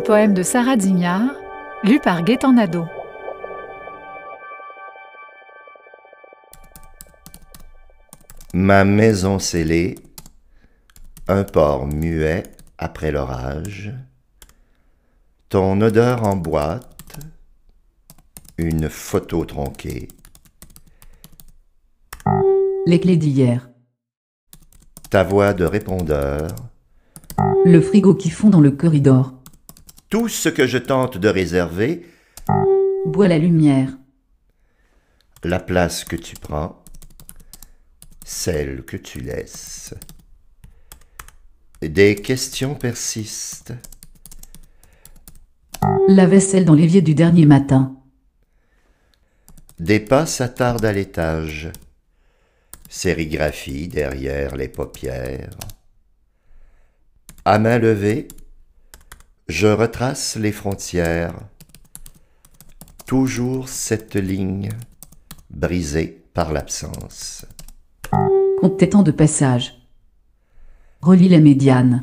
poème de Sarah Zignard, lu par Gaëtan Nadeau. Ma maison scellée, un port muet après l'orage, ton odeur en boîte, une photo tronquée. Les clés d'hier. Ta voix de répondeur, Le frigo qui fond dans le corridor. Tout ce que je tente de réserver, Bois la lumière. la place que tu prends, celle que tu laisses. Des questions persistent, La vaisselle dans l'évier du dernier matin. des pas s'attardent à l'étage, sérigraphie derrière les paupières. À main levée, je retrace les frontières, toujours cette ligne brisée par l'absence. Compte tes temps de passage. Relis la médiane.